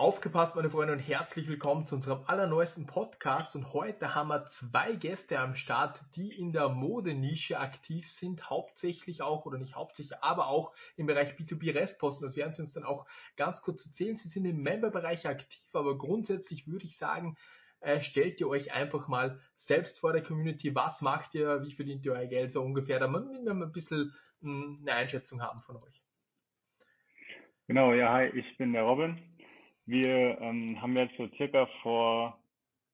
Aufgepasst, meine Freunde, und herzlich willkommen zu unserem allerneuesten Podcast. Und heute haben wir zwei Gäste am Start, die in der Modenische aktiv sind, hauptsächlich auch, oder nicht hauptsächlich, aber auch im Bereich B2B Restposten. Das werden Sie uns dann auch ganz kurz erzählen. Sie sind im Memberbereich aktiv, aber grundsätzlich würde ich sagen, äh, stellt ihr euch einfach mal selbst vor der Community. Was macht ihr? Wie verdient ihr euer Geld so ungefähr? Damit wir ein bisschen hm, eine Einschätzung haben von euch. Genau, ja, hi, ich bin der Robin. Wir ähm, haben jetzt so circa vor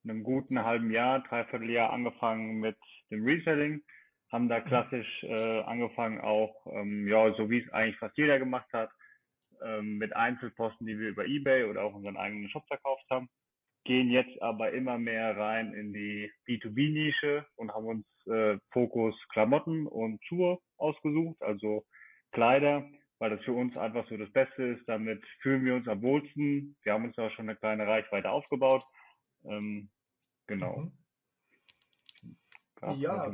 einem guten halben Jahr, dreiviertel Jahr angefangen mit dem Reselling, haben da mhm. klassisch äh, angefangen auch, ähm, ja, so wie es eigentlich fast jeder gemacht hat, ähm, mit Einzelposten, die wir über Ebay oder auch unseren eigenen Shop verkauft haben, gehen jetzt aber immer mehr rein in die B2B-Nische und haben uns äh, Fokus Klamotten und Schuhe ausgesucht, also Kleider weil das für uns einfach so das Beste ist. Damit fühlen wir uns am wohlsten. Wir haben uns auch schon eine kleine Reichweite aufgebaut. Ähm, genau. Mhm. Ja.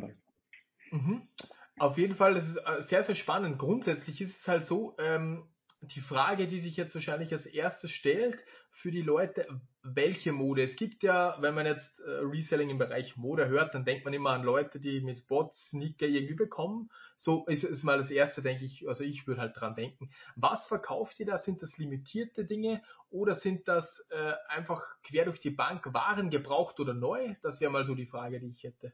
Mhm. Auf jeden Fall, das ist äh, sehr, sehr spannend. Grundsätzlich ist es halt so, ähm, die Frage, die sich jetzt wahrscheinlich als erstes stellt für die Leute, welche Mode? Es gibt ja, wenn man jetzt äh, Reselling im Bereich Mode hört, dann denkt man immer an Leute, die mit Bots Sneaker irgendwie bekommen. So ist es mal das erste, denke ich, also ich würde halt dran denken. Was verkauft ihr da? Sind das limitierte Dinge oder sind das äh, einfach quer durch die Bank Waren gebraucht oder neu? Das wäre mal so die Frage, die ich hätte.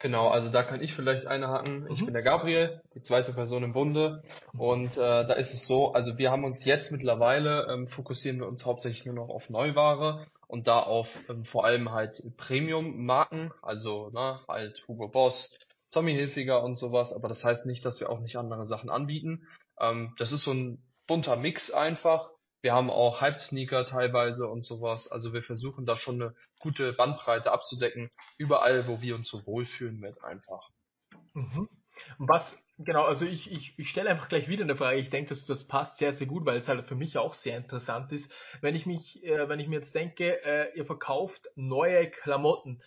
Genau, also da kann ich vielleicht einhaken. Ich mhm. bin der Gabriel, die zweite Person im Bunde. Und äh, da ist es so, also wir haben uns jetzt mittlerweile, ähm, fokussieren wir uns hauptsächlich nur noch auf Neuware und da auf ähm, vor allem halt Premium-Marken, also ne, halt Hugo Boss, Tommy Hilfiger und sowas. Aber das heißt nicht, dass wir auch nicht andere Sachen anbieten. Ähm, das ist so ein bunter Mix einfach. Wir haben auch Hype-Sneaker teilweise und sowas. Also wir versuchen da schon eine gute Bandbreite abzudecken, überall, wo wir uns so wohlfühlen mit einfach. Mhm. Was, genau, also ich, ich, ich stelle einfach gleich wieder eine Frage. Ich denke, dass das passt sehr, sehr gut, weil es halt für mich auch sehr interessant ist. Wenn ich mich, äh, wenn ich mir jetzt denke, äh, ihr verkauft neue Klamotten,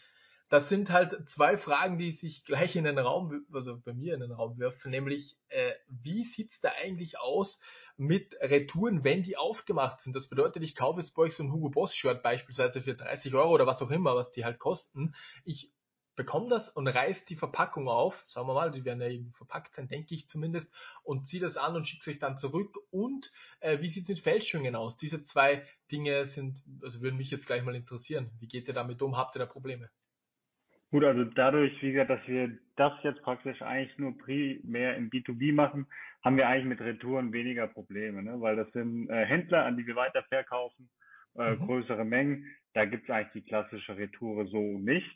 das sind halt zwei Fragen, die sich gleich in den Raum, also bei mir in den Raum werfen, nämlich äh, wie sieht's da eigentlich aus mit Retouren, wenn die aufgemacht sind? Das bedeutet, ich kaufe jetzt bei euch so ein Hugo Boss Shirt beispielsweise für 30 Euro oder was auch immer, was die halt kosten. Ich bekomme das und reiß die Verpackung auf, sagen wir mal, die werden ja eben verpackt sein, denke ich zumindest, und ziehe das an und schicke es euch dann zurück. Und äh, wie sieht's mit Fälschungen aus? Diese zwei Dinge sind, also würden mich jetzt gleich mal interessieren. Wie geht ihr damit um? Habt ihr da Probleme? Gut, also dadurch, wie gesagt, dass wir das jetzt praktisch eigentlich nur primär im B2B machen, haben wir eigentlich mit Retouren weniger Probleme, ne? weil das sind äh, Händler, an die wir weiterverkaufen, äh, mhm. größere Mengen. Da gibt es eigentlich die klassische Retoure so nicht.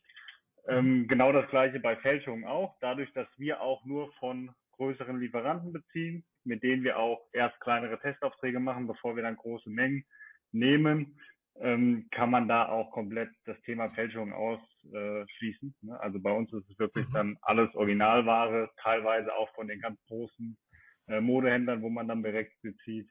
Ähm, genau das gleiche bei Fälschungen auch. Dadurch, dass wir auch nur von größeren Lieferanten beziehen, mit denen wir auch erst kleinere Testaufträge machen, bevor wir dann große Mengen nehmen, ähm, kann man da auch komplett das Thema Fälschung ausschließen. Ne? Also bei uns ist es wirklich mhm. dann alles Originalware, teilweise auch von den ganz großen äh, Modehändlern, wo man dann direkt bezieht.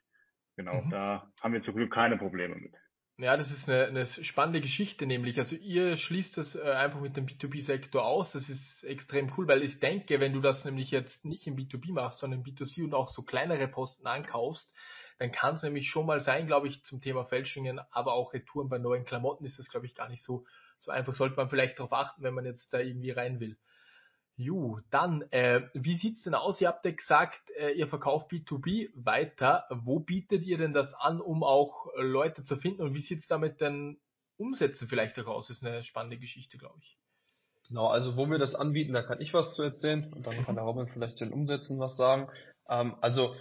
Genau, mhm. da haben wir zum Glück keine Probleme mit. Ja, das ist eine, eine spannende Geschichte, nämlich. Also ihr schließt das äh, einfach mit dem B2B-Sektor aus. Das ist extrem cool, weil ich denke, wenn du das nämlich jetzt nicht im B2B machst, sondern im B2C und auch so kleinere Posten ankaufst, dann kann es nämlich schon mal sein, glaube ich, zum Thema Fälschungen, aber auch Retouren bei neuen Klamotten ist das, glaube ich, gar nicht so, so einfach. Sollte man vielleicht darauf achten, wenn man jetzt da irgendwie rein will. Ju, dann, äh, wie sieht's denn aus? Ihr habt ja gesagt, äh, ihr verkauft B2B weiter. Wo bietet ihr denn das an, um auch Leute zu finden? Und wie sieht's da mit den Umsätzen vielleicht auch aus? Ist eine spannende Geschichte, glaube ich. Genau, also wo wir das anbieten, da kann ich was zu erzählen und dann kann der Robin vielleicht den Umsätzen was sagen. Ähm, also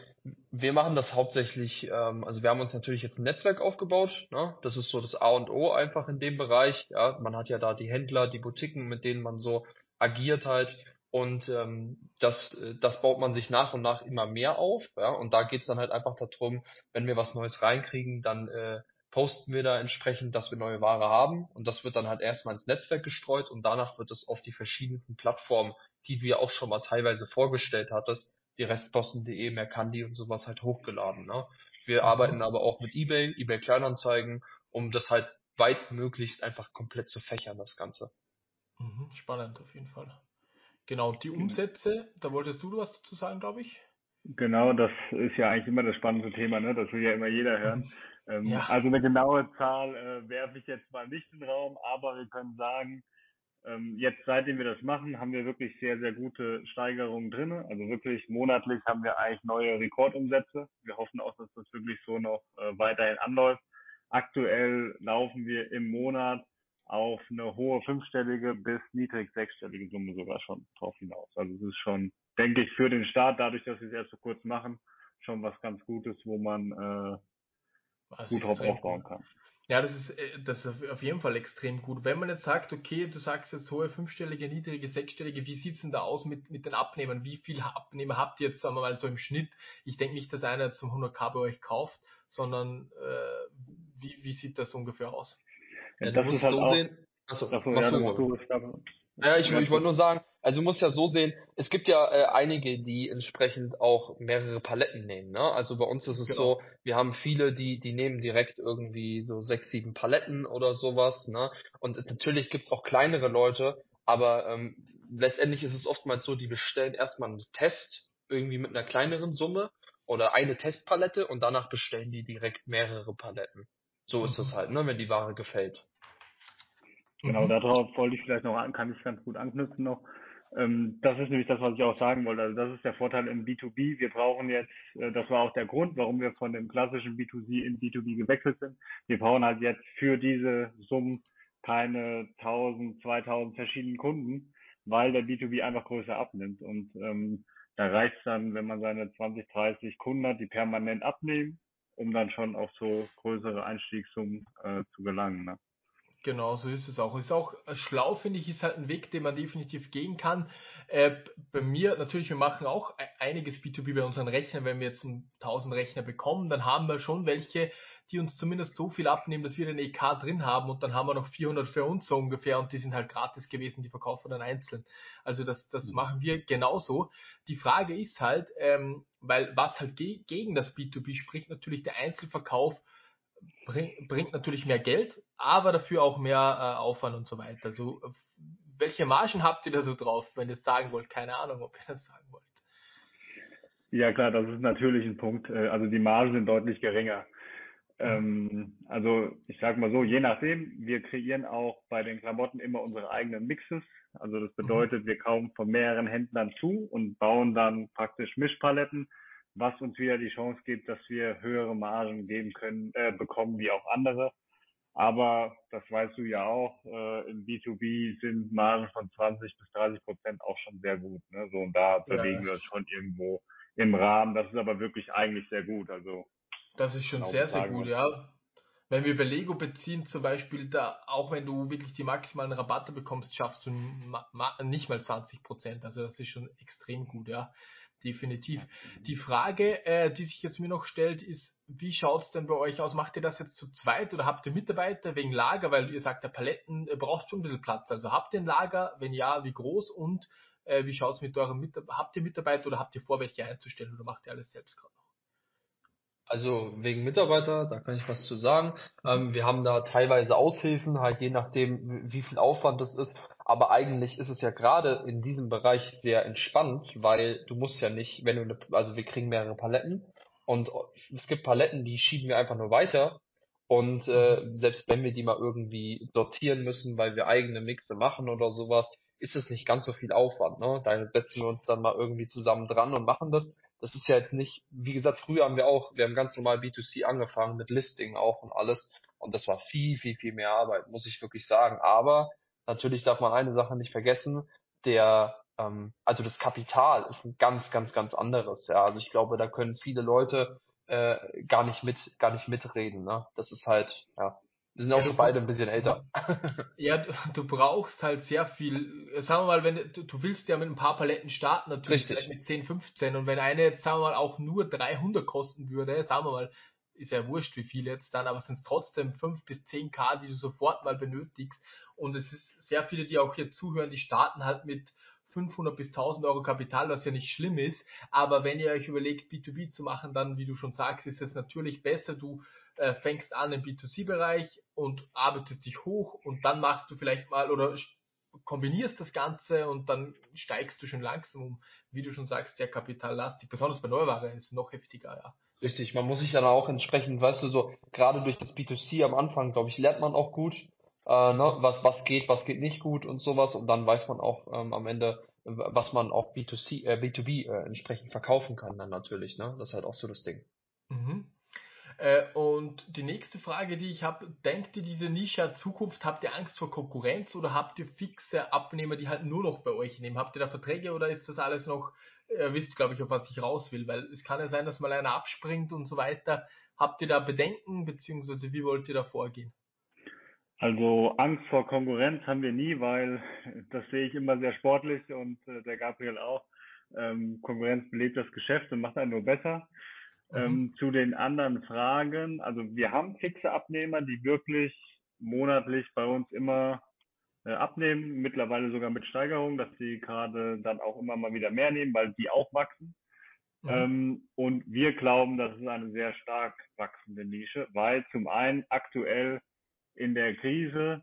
wir machen das hauptsächlich, ähm, also wir haben uns natürlich jetzt ein Netzwerk aufgebaut, ne? das ist so das A und O einfach in dem Bereich. Ja, man hat ja da die Händler, die Boutiquen, mit denen man so agiert halt und ähm, das, das baut man sich nach und nach immer mehr auf. Ja? Und da geht's dann halt einfach darum, wenn wir was Neues reinkriegen, dann äh, posten wir da entsprechend, dass wir neue Ware haben und das wird dann halt erstmal ins Netzwerk gestreut und danach wird es auf die verschiedensten Plattformen, die du ja auch schon mal teilweise vorgestellt hattest, wie Restposten.de, Mercandi und sowas halt hochgeladen. Ne? Wir mhm. arbeiten aber auch mit eBay, eBay Kleinanzeigen, um das halt weit möglichst einfach komplett zu fächern, das Ganze. Mhm, spannend auf jeden Fall. Genau, die Umsätze, da wolltest du was dazu sagen, glaube ich. Genau, das ist ja eigentlich immer das spannende Thema, ne? Das will ja immer jeder hören. Ähm, Ja. Also eine genaue Zahl äh, werfe ich jetzt mal nicht in den Raum, aber wir können sagen, jetzt seitdem wir das machen, haben wir wirklich sehr, sehr gute Steigerungen drin. Also wirklich monatlich haben wir eigentlich neue Rekordumsätze. Wir hoffen auch, dass das wirklich so noch äh, weiterhin anläuft. Aktuell laufen wir im Monat auf eine hohe fünfstellige bis niedrig sechsstellige Summe sogar schon drauf hinaus. Also es ist schon, denke ich, für den Start, dadurch, dass wir es erst so kurz machen, schon was ganz Gutes, wo man äh, Also gut drauf aufbauen kann. Ja, das ist, äh, das ist auf jeden Fall extrem gut. Wenn man jetzt sagt, okay, du sagst jetzt hohe fünfstellige, niedrige, sechsstellige, wie sieht's denn da aus mit, mit den Abnehmern? Wie viel Abnehmer habt ihr jetzt, sagen wir mal, so im Schnitt? Ich denke nicht, dass einer jetzt zum 100k bei euch kauft, sondern äh, wie, wie sieht das ungefähr aus? Ja, das musst ist halt so auch, sehen. Achso, mach ja, du du. Ja, ich, Ja, ich wollte nur sagen, also du musst ja so sehen, es gibt ja äh, einige, die entsprechend auch mehrere Paletten nehmen. Ne? Also bei uns ist es Genau. so, wir haben viele, die, die nehmen direkt irgendwie so sechs, sieben Paletten oder sowas. Ne? Und natürlich gibt's auch kleinere Leute, aber ähm, letztendlich ist es oftmals so, die bestellen erstmal einen Test irgendwie mit einer kleineren Summe oder eine Testpalette und danach bestellen die direkt mehrere Paletten. So ist es Mhm. halt, ne, wenn die Ware gefällt. Genau, Mhm. darauf wollte ich vielleicht noch an, kann ich ganz gut anknüpfen noch. Ähm, das ist nämlich das, was ich auch sagen wollte. Also das ist der Vorteil im B2B. Wir brauchen jetzt, äh, das war auch der Grund, warum wir von dem klassischen B2C in B2B gewechselt sind. Wir brauchen halt jetzt für diese Summen keine 1000, 2000 verschiedenen Kunden, weil der B2B einfach größer abnimmt. Und ähm, da reicht dann, wenn man seine 20, 30 Kunden hat, die permanent abnehmen, um dann schon auf so größere Einstiegssummen äh, zu gelangen. Ne? Genau, so ist es auch. Ist auch äh, schlau, finde ich, ist halt ein Weg, den man definitiv gehen kann. Äh, bei mir, natürlich, wir machen auch e- einiges B2B bei unseren Rechnern. Wenn wir jetzt einen 1000 Rechner bekommen, dann haben wir schon welche, die uns zumindest so viel abnehmen, dass wir den EK drin haben und dann haben wir noch 400 für uns so ungefähr und die sind halt gratis gewesen, die verkaufen dann einzeln. Also das, das Mhm. machen wir genauso. Die Frage ist halt, ähm, weil was halt ge gegen das B2B spricht, natürlich der Einzelverkauf bring, bringt natürlich mehr Geld, aber dafür auch mehr äh, Aufwand und so weiter. So, welche Margen habt ihr da so drauf, wenn ihr es sagen wollt? Keine Ahnung, ob ihr das sagen wollt. Ja klar, das ist natürlich ein Punkt. Äh, Also die Margen sind deutlich geringer. Mhm. Ähm, also ich sag mal so, je nachdem, wir kreieren auch bei den Klamotten immer unsere eigenen Mixes. Also das bedeutet, wir kaufen von mehreren Händlern zu und bauen dann praktisch Mischpaletten, was uns wieder die Chance gibt, dass wir höhere Margen geben können, äh, bekommen wie auch andere. Aber das weißt du ja auch, äh, im B2B sind Margen von 20 bis 30 Prozent auch schon sehr gut. Ne? So und da Ja, bewegen wir uns schon irgendwo im Rahmen. Das ist aber wirklich eigentlich sehr gut. Also das ist schon sehr, sehr gut, ja. Wenn wir bei Lego beziehen, zum Beispiel, da, auch wenn du wirklich die maximalen Rabatte bekommst, schaffst du nicht mal 20 Prozent. Also das ist schon extrem gut, ja. Definitiv. Die Frage, äh, die sich jetzt mir noch stellt, ist, wie schaut's denn bei euch aus? Macht ihr das jetzt zu zweit oder habt ihr Mitarbeiter wegen Lager? Weil ihr sagt, der Paletten äh, braucht schon ein bisschen Platz. Also habt ihr ein Lager? Wenn ja, wie groß? Und äh, wie schaut's mit euren Mitarbeitern? Habt ihr Mitarbeiter oder habt ihr vor, welche einzustellen oder macht ihr alles selbst gerade noch? Also wegen Mitarbeiter, da kann ich was zu sagen. Ähm, wir haben da teilweise Aushilfen, halt je nachdem, wie viel Aufwand das ist. Aber eigentlich ist es ja gerade in diesem Bereich sehr entspannt, weil du musst ja nicht, wenn du eine, also wir kriegen mehrere Paletten und es gibt Paletten, die schieben wir einfach nur weiter. Und äh, selbst wenn wir die mal irgendwie sortieren müssen, weil wir eigene Mixe machen oder sowas, ist es nicht ganz so viel Aufwand. Ne? Da setzen wir uns dann mal irgendwie zusammen dran und machen das das ist ja jetzt nicht, wie gesagt, früher haben wir auch, wir haben ganz normal B2C angefangen mit Listing auch und alles und das war viel, viel, viel mehr Arbeit, muss ich wirklich sagen. Aber natürlich darf man eine Sache nicht vergessen, der, ähm, also das Kapital ist ein ganz, ganz, ganz anderes. Ja, also ich glaube, da können viele Leute äh, gar nicht mit, gar nicht mitreden. Ne? Das ist halt, ja, wir sind auch Ja, schon beide ein bisschen älter. Ja, du, du brauchst halt sehr viel. äh, Sagen wir mal, wenn du, du willst ja mit ein paar Paletten starten, natürlich vielleicht Richtig. mit 10, 15 und wenn eine jetzt, sagen wir mal, auch nur 300 kosten würde, sagen wir mal, ist ja wurscht wie viel jetzt dann, aber es sind trotzdem 5 bis 10 K, die du sofort mal benötigst und es ist sehr viele, die auch hier zuhören, die starten halt mit 500 bis 1000 Euro Kapital, was ja nicht schlimm ist, aber wenn ihr euch überlegt, B2B zu machen, dann, wie du schon sagst, ist es natürlich besser, du äh, fängst an im B2C-Bereich und arbeitest dich hoch und dann machst du vielleicht mal oder kombinierst das Ganze und dann steigst du schon langsam um, wie du schon sagst, sehr kapitallastig. Besonders bei Neuware ist es noch heftiger, ja. Richtig, man muss sich dann auch entsprechend, weißt du, so gerade durch das B2C am Anfang, glaube ich, lernt man auch gut, äh, ne, was, was geht, was geht nicht gut und sowas und dann weiß man auch ähm, am Ende, was man auch B2C, äh, B2B äh, entsprechend verkaufen kann dann natürlich, ne? Das ist halt auch so das Ding. Mhm. Äh, und die nächste Frage, die ich habe, denkt ihr, diese Nische hat Zukunft? Habt ihr Angst vor Konkurrenz oder habt ihr fixe Abnehmer, die halt nur noch bei euch nehmen? Habt ihr da Verträge oder ist das alles noch, ihr wisst, glaube ich, auf was ich raus will, weil es kann ja sein, dass mal einer abspringt und so weiter. Habt ihr da Bedenken, beziehungsweise wie wollt ihr da vorgehen? Also Angst vor Konkurrenz haben wir nie, weil das sehe ich immer sehr sportlich und äh, der Gabriel auch. Ähm, Konkurrenz belebt das Geschäft und macht einen nur besser. Mhm. Ähm, zu den anderen Fragen, also wir haben fixe Abnehmer, die wirklich monatlich bei uns immer äh, abnehmen, mittlerweile sogar mit Steigerung, dass sie gerade dann auch immer mal wieder mehr nehmen, weil die auch wachsen. Mhm. Ähm, und wir glauben, das ist eine sehr stark wachsende Nische, weil zum einen aktuell in der Krise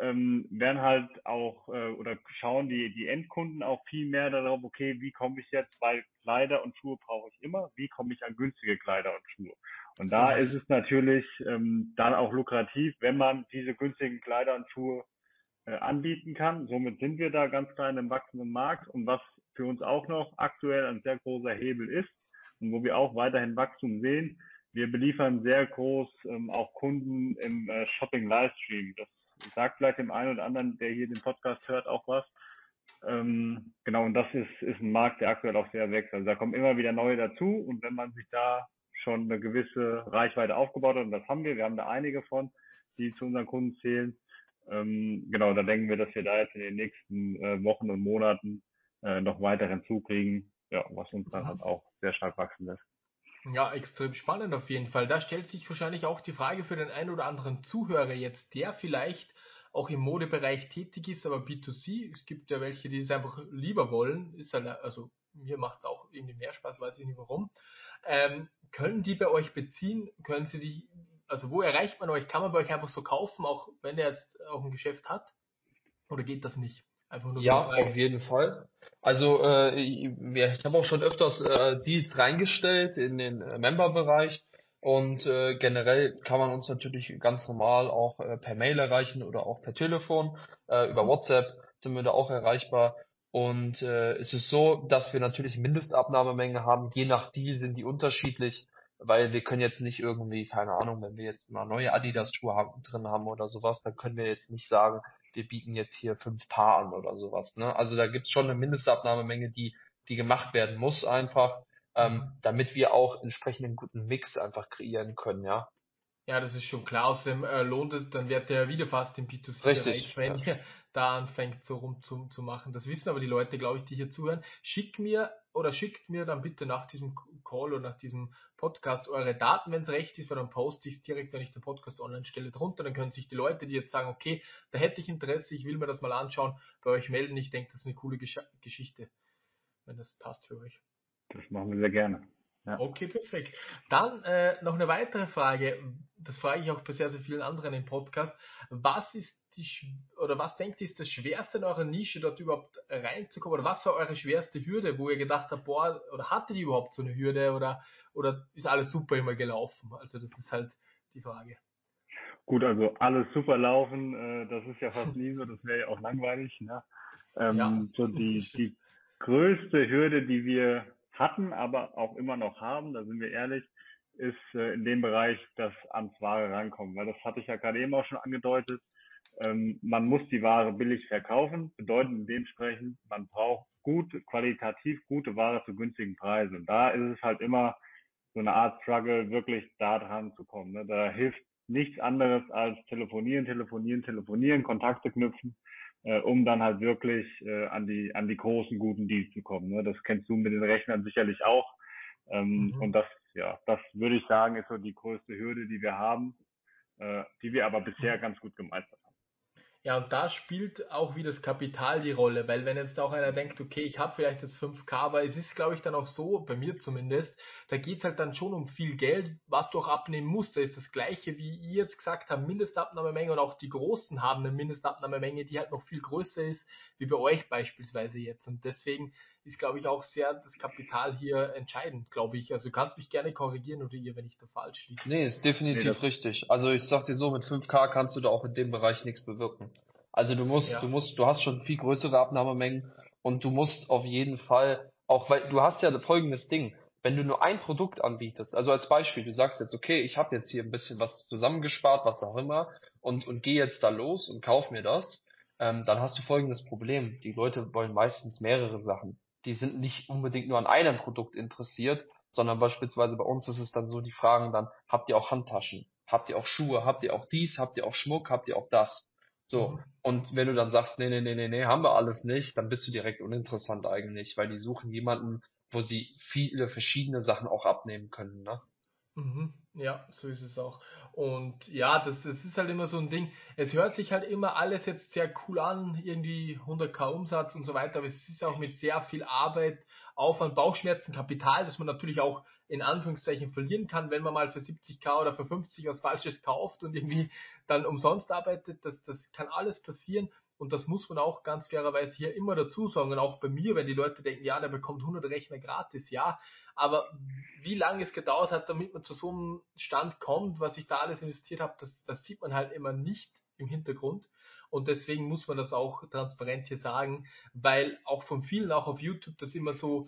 ähm, werden halt auch äh, oder schauen die, die Endkunden auch viel mehr darauf, okay, wie komme ich jetzt, weil Kleider und Schuhe brauche ich immer, wie komme ich an günstige Kleider und Schuhe? Und da ist es natürlich ähm, dann auch lukrativ, wenn man diese günstigen Kleider und Schuhe äh, anbieten kann. Somit sind wir da ganz klar in einem wachsenden Markt. Und was für uns auch noch aktuell ein sehr großer Hebel ist und wo wir auch weiterhin Wachstum sehen, wir beliefern sehr groß ähm, auch Kunden im äh, Shopping-Livestream. Das sagt vielleicht dem einen oder anderen, der hier den Podcast hört, auch was. Ähm, genau, und das ist, ist ein Markt, der aktuell auch sehr wächst. Also da kommen immer wieder neue dazu und wenn man sich da schon eine gewisse Reichweite aufgebaut hat, und das haben wir, wir haben da einige von, die zu unseren Kunden zählen, ähm, genau, da denken wir, dass wir da jetzt in den nächsten äh, Wochen und Monaten äh, noch weiter hinzukriegen, ja, was uns dann halt auch sehr stark wachsen lässt. Ja, extrem spannend auf jeden Fall. Da stellt sich wahrscheinlich auch die Frage für den einen oder anderen Zuhörer jetzt, der vielleicht auch im Modebereich tätig ist, aber B2C, es gibt ja welche, die es einfach lieber wollen, ist halt, also mir macht es auch irgendwie mehr Spaß, weiß ich nicht warum. Ähm, können die bei euch beziehen? Können sie sich, also wo erreicht man euch? Kann man bei euch einfach so kaufen, auch wenn der jetzt auch ein Geschäft hat? Oder geht das nicht? Einfach nur ja, auf jeden Fall. Also äh, ich, habe auch schon öfters äh, Deals reingestellt in den äh, Member-Bereich und äh, generell kann man uns natürlich ganz normal auch äh, per Mail erreichen oder auch per Telefon. Äh, über WhatsApp sind wir da auch erreichbar. Und äh, es ist so, dass wir natürlich Mindestabnahmemenge haben. Je nach Deal sind die unterschiedlich, weil wir können jetzt nicht irgendwie, keine Ahnung, wenn wir jetzt mal neue Adidas-Schuhe drin haben oder sowas, dann können wir jetzt nicht sagen, wir bieten jetzt hier fünf Paar an oder sowas. Ne? Also da gibt's schon eine Mindestabnahmemenge, die, die gemacht werden muss einfach, ähm, mhm. damit wir auch entsprechend einen guten Mix einfach kreieren können, ja. Ja, das ist schon klar. Außerdem äh, lohnt es, dann wird der wieder fast im B2C Richtig, wenn ja. ihr da anfängt, so rum zu, zu machen. Das wissen aber die Leute, glaube ich, die hier zuhören. Schickt mir oder schickt mir dann bitte nach diesem Call oder nach diesem Podcast eure Daten, wenn es recht ist, weil dann poste ich es direkt, wenn ich den Podcast online stelle, drunter. Dann können sich die Leute, die jetzt sagen, okay, da hätte ich Interesse, ich will mir das mal anschauen, bei euch melden. Ich denke, das ist eine coole Gesch Geschichte, wenn das passt für euch. Das machen wir sehr gerne. Ja. Okay, perfekt. Dann äh, noch eine weitere Frage. Das frage ich auch bei sehr, sehr vielen anderen im Podcast. Was ist die, oder was denkt ihr, ist das Schwerste in eurer Nische, dort überhaupt reinzukommen? Oder was war eure schwerste Hürde, wo ihr gedacht habt, boah, oder hattet ihr überhaupt so eine Hürde oder, oder ist alles super immer gelaufen? Also das ist halt die Frage. Gut, also alles super laufen, äh, das ist ja fast nie so, das wäre ja auch langweilig. Ne? Ähm, ja, so die, die größte Hürde, die wir hatten, aber auch immer noch haben, da sind wir ehrlich, ist äh, in dem Bereich das ans Ware rankommen. Weil das hatte ich ja gerade eben auch schon angedeutet. Ähm, man muss die Ware billig verkaufen, bedeutet dementsprechend, man braucht gut, qualitativ gute Ware zu günstigen Preisen. Und da ist es halt immer so eine Art Struggle, wirklich da dran zu kommen. Ne? Da hilft nichts anderes als telefonieren, telefonieren, telefonieren, Kontakte knüpfen äh, um dann halt wirklich äh, an die an die großen guten Deals zu kommen. Ne? Das kennst du mit den Rechnern sicherlich auch. Ähm, mhm. Und das, ja, das würde ich sagen, ist so die größte Hürde, die wir haben, äh, die wir aber bisher mhm. ganz gut gemeistert haben. Ja, und da spielt auch wie das Kapital die Rolle, weil wenn jetzt auch einer denkt, okay, ich habe vielleicht das 5K, aber es ist, glaube ich, dann auch so, bei mir zumindest, da geht's halt dann schon um viel Geld, was du auch abnehmen musst. Da ist das gleiche, wie ihr jetzt gesagt habt, Mindestabnahmemenge und auch die Großen haben eine Mindestabnahmemenge, die halt noch viel größer ist, wie bei euch beispielsweise jetzt. Und deswegen ist, glaube ich, auch sehr das Kapital hier entscheidend, glaube ich. Also du kannst mich gerne korrigieren oder ihr, wenn ich da falsch liege. Nee, ist definitiv nee, richtig. Also ich sag dir so, mit 5K kannst du da auch in dem Bereich nichts bewirken. Also du musst, ja. du musst, du hast schon viel größere Abnahmemengen und du musst auf jeden Fall, auch weil du hast ja folgendes Ding, wenn du nur ein Produkt anbietest, also als Beispiel, du sagst jetzt, okay, ich habe jetzt hier ein bisschen was zusammengespart, was auch immer, und, und gehe jetzt da los und kauf mir das, ähm, dann hast du folgendes Problem. Die Leute wollen meistens mehrere Sachen. Die sind nicht unbedingt nur an einem Produkt interessiert, sondern beispielsweise bei uns ist es dann so, die fragen dann, habt ihr auch Handtaschen? Habt ihr auch Schuhe? Habt ihr auch dies? Habt ihr auch Schmuck? Habt ihr auch das? So. Mhm. Und wenn du dann sagst, nee, nee, nee, nee, nee, haben wir alles nicht, dann bist du direkt uninteressant eigentlich, weil die suchen jemanden, wo sie viele verschiedene Sachen auch abnehmen können, ne? Mhm. Ja, so ist es auch. Und ja, das, das ist halt immer so ein Ding. Es hört sich halt immer alles jetzt sehr cool an, irgendwie 100k Umsatz und so weiter, aber es ist auch mit sehr viel Arbeit, Aufwand, Bauchschmerzen, Kapital, das man natürlich auch in Anführungszeichen verlieren kann, wenn man mal für 70k oder für 50 was Falsches kauft und irgendwie dann umsonst arbeitet. Das, das kann alles passieren. Und das muss man auch ganz fairerweise hier immer dazu sagen. Und auch bei mir, wenn die Leute denken, ja, der bekommt 100 Rechner gratis, ja. Aber wie lange es gedauert hat, damit man zu so einem Stand kommt, was ich da alles investiert habe, das, das sieht man halt immer nicht im Hintergrund. Und deswegen muss man das auch transparent hier sagen, weil auch von vielen, auch auf YouTube, das immer so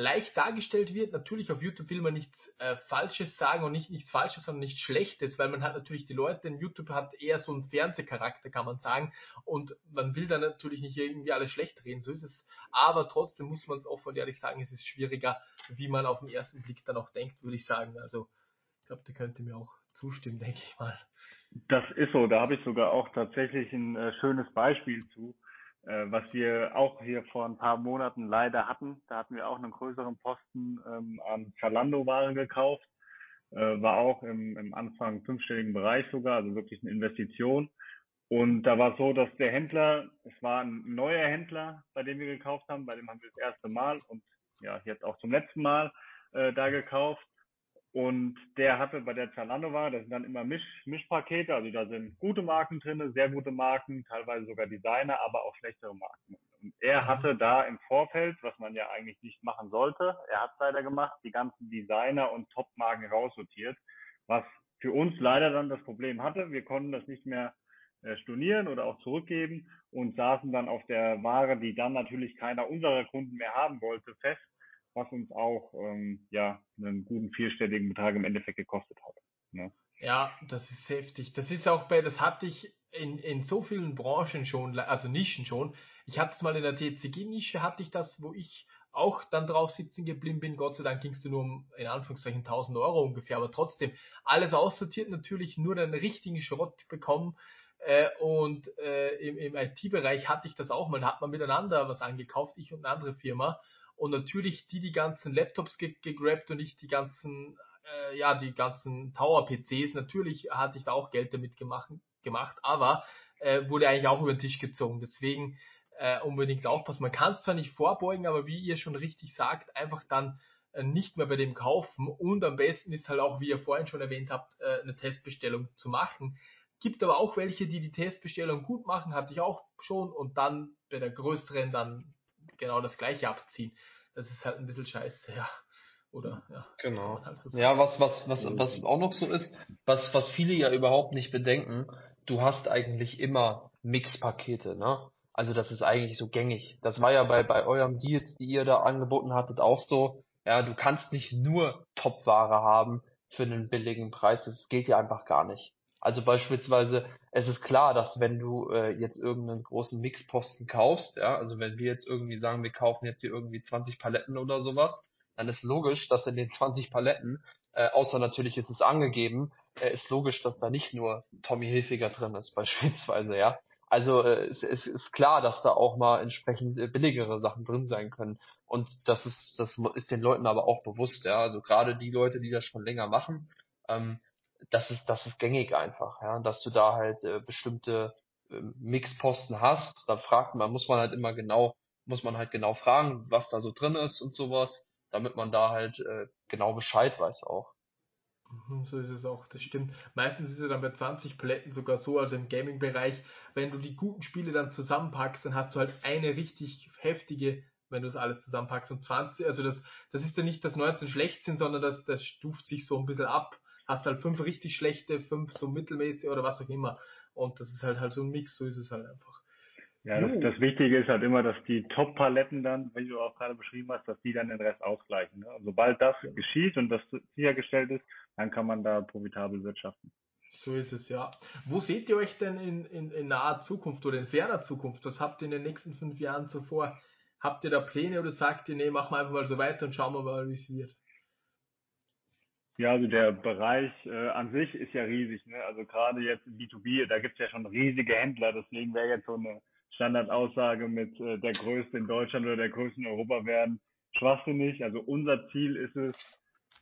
leicht dargestellt wird. Natürlich auf YouTube will man nichts äh, Falsches sagen und nicht nichts Falsches, sondern nichts Schlechtes, weil man hat natürlich die Leute, in YouTube hat eher so einen Fernsehcharakter, kann man sagen, und man will da natürlich nicht irgendwie alles schlecht reden, so ist es. Aber trotzdem muss man es offen und ehrlich sagen, es ist schwieriger, wie man auf den ersten Blick dann auch denkt, würde ich sagen. Also ich glaube, da könnte mir auch zustimmen, denke ich mal. Das ist so, da habe ich sogar auch tatsächlich ein äh, schönes Beispiel zu was wir auch hier vor ein paar Monaten leider hatten. Da hatten wir auch einen größeren Posten ähm, an Zalando-Ware gekauft. Äh, war auch im, im Anfang fünfstelligen Bereich sogar, also wirklich eine Investition. Und da war so, dass der Händler, es war ein neuer Händler, bei dem wir gekauft haben, bei dem haben wir das erste Mal und ja, jetzt auch zum letzten Mal äh, da gekauft. Und der hatte bei der Zalando war, das sind dann immer Misch, Mischpakete, also da sind gute Marken drinne, sehr gute Marken, teilweise sogar Designer, aber auch schlechtere Marken. Und er mhm. hatte da im Vorfeld, was man ja eigentlich nicht machen sollte, er hat leider gemacht, die ganzen Designer und Top-Marken raussortiert, was für uns leider dann das Problem hatte. Wir konnten das nicht mehr äh, stornieren oder auch zurückgeben und saßen dann auf der Ware, die dann natürlich keiner unserer Kunden mehr haben wollte, fest was uns auch ähm, ja einen guten vierstelligen Betrag im Endeffekt gekostet hat. Ne? Ja, das ist heftig. Das ist auch bei, das hatte ich in, in so vielen Branchen schon, also Nischen schon. Ich hatte es mal in der TCG-Nische, hatte ich das, wo ich auch dann drauf sitzen geblieben bin. Gott sei Dank ging es nur um, in Anführungszeichen, 1000 Euro ungefähr, aber trotzdem alles aussortiert, natürlich nur den richtigen Schrott bekommen. Äh, und äh, im, im IT-Bereich hatte ich das auch mal, hat man miteinander was angekauft, ich und eine andere Firma und natürlich die die ganzen Laptops ge gegrabt und nicht die ganzen äh, ja die ganzen Tower PCs. Natürlich hatte ich da auch Geld damit gemacht, gemacht aber äh, wurde eigentlich auch über den Tisch gezogen. Deswegen äh, unbedingt aufpassen. Man kann es zwar nicht vorbeugen, aber wie ihr schon richtig sagt, einfach dann äh, nicht mehr bei dem kaufen und am besten ist halt auch, wie ihr vorhin schon erwähnt habt, äh, eine Testbestellung zu machen. Gibt aber auch welche, die die Testbestellung gut machen, hatte ich auch schon und dann bei der größeren dann genau das gleiche abziehen. Das ist halt ein bisschen scheiße, ja. Oder, ja. Genau. Halt ja, was, was, was, was auch noch so ist, was, was viele ja überhaupt nicht bedenken, du hast eigentlich immer Mixpakete, ne? Also das ist eigentlich so gängig. Das war ja bei, bei eurem Deals, die ihr da angeboten hattet, auch so. Ja, du kannst nicht nur Topware haben für einen billigen Preis. Das geht ja einfach gar nicht. Also beispielsweise, es ist klar, dass wenn du äh, jetzt irgendeinen großen Mixposten kaufst, ja, also wenn wir jetzt irgendwie sagen, wir kaufen jetzt hier irgendwie 20 Paletten oder sowas, dann ist logisch, dass in den 20 Paletten, äh, außer natürlich ist es angegeben, äh, ist logisch, dass da nicht nur Tommy Hilfiger drin ist, beispielsweise, ja. Also äh, es, es ist klar, dass da auch mal entsprechend äh, billigere Sachen drin sein können. Und das ist, das ist den Leuten aber auch bewusst, ja. Also gerade die Leute, die das schon länger machen, ähm, das ist, das ist gängig einfach, ja, dass du da halt äh, bestimmte äh, Mixposten hast, dann fragt man, muss man halt immer genau, muss man halt genau fragen, was da so drin ist und sowas, damit man da halt äh, genau Bescheid weiß auch. Mhm, so ist es auch, das stimmt. Meistens ist es dann bei 20 Paletten sogar so, also im Gaming-Bereich, wenn du die guten Spiele dann zusammenpackst, dann hast du halt eine richtig heftige wenn du das alles zusammenpackst. Und 20, also das, das ist ja nicht, dass 19 schlecht sind, sondern das, das stuft sich so ein bisschen ab. Hast halt fünf richtig schlechte, fünf so mittelmäßig oder was auch immer. Und das ist halt halt so ein Mix, so ist es halt einfach. Ja, das, das Wichtige ist halt immer, dass die Top-Paletten dann, wie du auch gerade beschrieben hast, dass die dann den Rest ausgleichen. Ne? Und sobald das ja. geschieht und das sichergestellt ist, dann kann man da profitabel wirtschaften. So ist es, ja. Wo seht ihr euch denn in, in, in naher Zukunft oder in ferner Zukunft? Was habt ihr in den nächsten fünf Jahren zuvor? Habt ihr da Pläne oder sagt ihr, nee, machen wir einfach mal so weiter und schauen wir mal, wie es wird? Ja, also der Bereich äh, an sich ist ja riesig. Ne? Also gerade jetzt im B2B, da gibt's ja schon riesige Händler. Deswegen wäre jetzt so eine Standardaussage mit äh, der Größte in Deutschland oder der Größte in Europa werden schwachsinnig. Also unser Ziel ist es,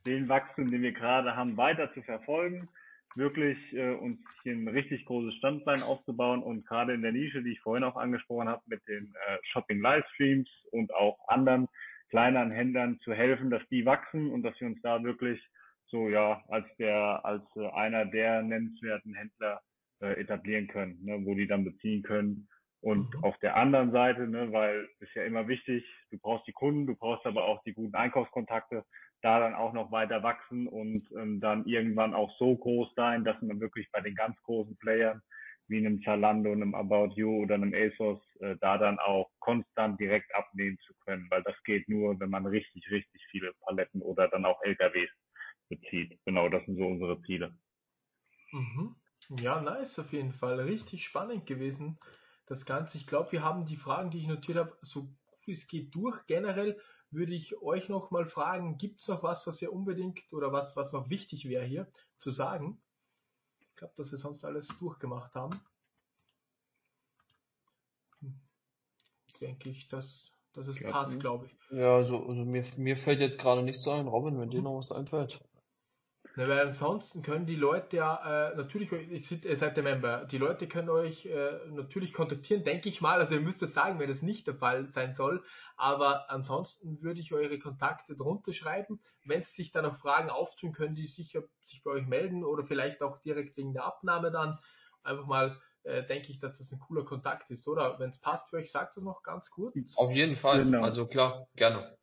den Wachstum, den wir gerade haben, weiter zu verfolgen wirklich äh, uns hier ein richtig großes Standbein aufzubauen und gerade in der Nische, die ich vorhin auch angesprochen habe, mit den äh, Shopping Livestreams und auch anderen kleineren Händlern zu helfen, dass die wachsen und dass wir uns da wirklich so ja als der als äh, einer der nennenswerten Händler äh, etablieren können, ne, wo die dann beziehen können. Und mhm. auf der anderen Seite, ne, weil ist ja immer wichtig, du brauchst die Kunden, du brauchst aber auch die guten Einkaufskontakte, da dann auch noch weiter wachsen und ähm, dann irgendwann auch so groß sein, dass man wirklich bei den ganz großen Playern wie einem Zalando, einem About You oder einem ASOS äh, da dann auch konstant direkt abnehmen zu können, weil das geht nur, wenn man richtig, richtig viele Paletten oder dann auch LKWs bezieht. Genau, das sind so unsere Ziele. Mhm. Ja, nice auf jeden Fall. Richtig spannend gewesen, das Ganze. Ich glaube, wir haben die Fragen, die ich notiert habe, so gut es geht durch. Generell würde ich euch noch mal fragen, gibt es noch was, was ihr unbedingt oder was, was noch wichtig wäre hier zu sagen? Ich glaube, dass wir sonst alles durchgemacht haben. Hm. Denke ich, dass, dass es passt, glaube ich. Ja, also, also mir, mir fällt jetzt gerade nichts ein. Robin, wenn dir noch was einfällt. Na, weil ansonsten können die Leute ja äh, natürlich, ihr seid der Member, die Leute können euch äh, natürlich kontaktieren, denke ich mal. Also ihr müsst es sagen, wenn das nicht der Fall sein soll. Aber ansonsten würde ich eure Kontakte drunter schreiben. Wenn es sich da noch Fragen auftun, können die sicher sich bei euch melden oder vielleicht auch direkt wegen der Abnahme dann. Einfach mal äh, denke ich, dass das ein cooler Kontakt ist, oder? Wenn es passt für euch, sagt das noch ganz kurz. Auf jeden Fall. Genau. Also klar, gerne.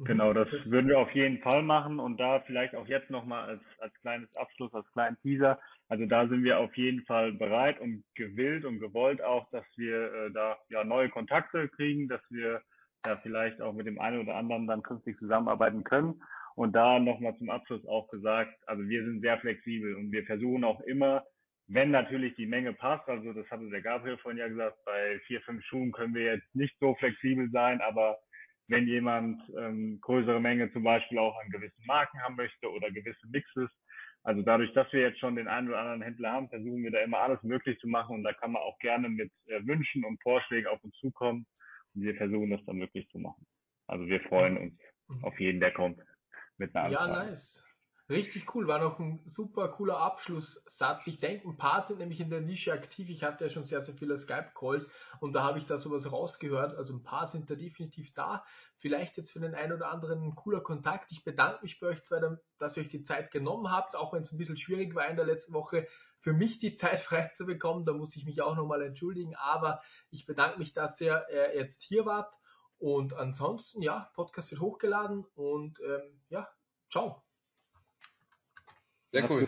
Mhm. Genau, das würden wir auf jeden Fall machen und da vielleicht auch jetzt nochmal als, als kleines Abschluss, als kleinen Teaser. Also da sind wir auf jeden Fall bereit und gewillt und gewollt auch, dass wir äh, da ja neue Kontakte kriegen, dass wir da vielleicht auch mit dem einen oder anderen dann künftig zusammenarbeiten können. Und da nochmal zum Abschluss auch gesagt, also wir sind sehr flexibel und wir versuchen auch immer, wenn natürlich die Menge passt, also das hatte der Gabriel vorhin ja gesagt, bei vier, fünf Schuhen können wir jetzt nicht so flexibel sein, aber wenn jemand ähm, größere Menge zum Beispiel auch an gewissen Marken haben möchte oder gewisse Mixes. Also dadurch, dass wir jetzt schon den einen oder anderen Händler haben, versuchen wir da immer alles möglich zu machen und da kann man auch gerne mit äh, Wünschen und Vorschlägen auf uns zukommen und wir versuchen das dann möglich zu machen. Also wir freuen uns auf jeden, der kommt mit einer Anfrage. Ja, nice. Richtig cool, war noch ein super cooler Abschlusssatz. Ich denke, ein paar sind nämlich in der Nische aktiv. Ich hatte ja schon sehr, sehr viele Skype-Calls und da habe ich da sowas rausgehört. Also ein paar sind da definitiv da. Vielleicht jetzt für den einen oder anderen ein cooler Kontakt. Ich bedanke mich bei euch zwei, dass ihr euch die Zeit genommen habt, auch wenn es ein bisschen schwierig war in der letzten Woche für mich die Zeit frei zu bekommen. Da muss ich mich auch nochmal entschuldigen. Aber ich bedanke mich, dass ihr äh, jetzt hier wart. Und ansonsten, ja, Podcast wird hochgeladen und ähm, ja, ciao. Sehr cool.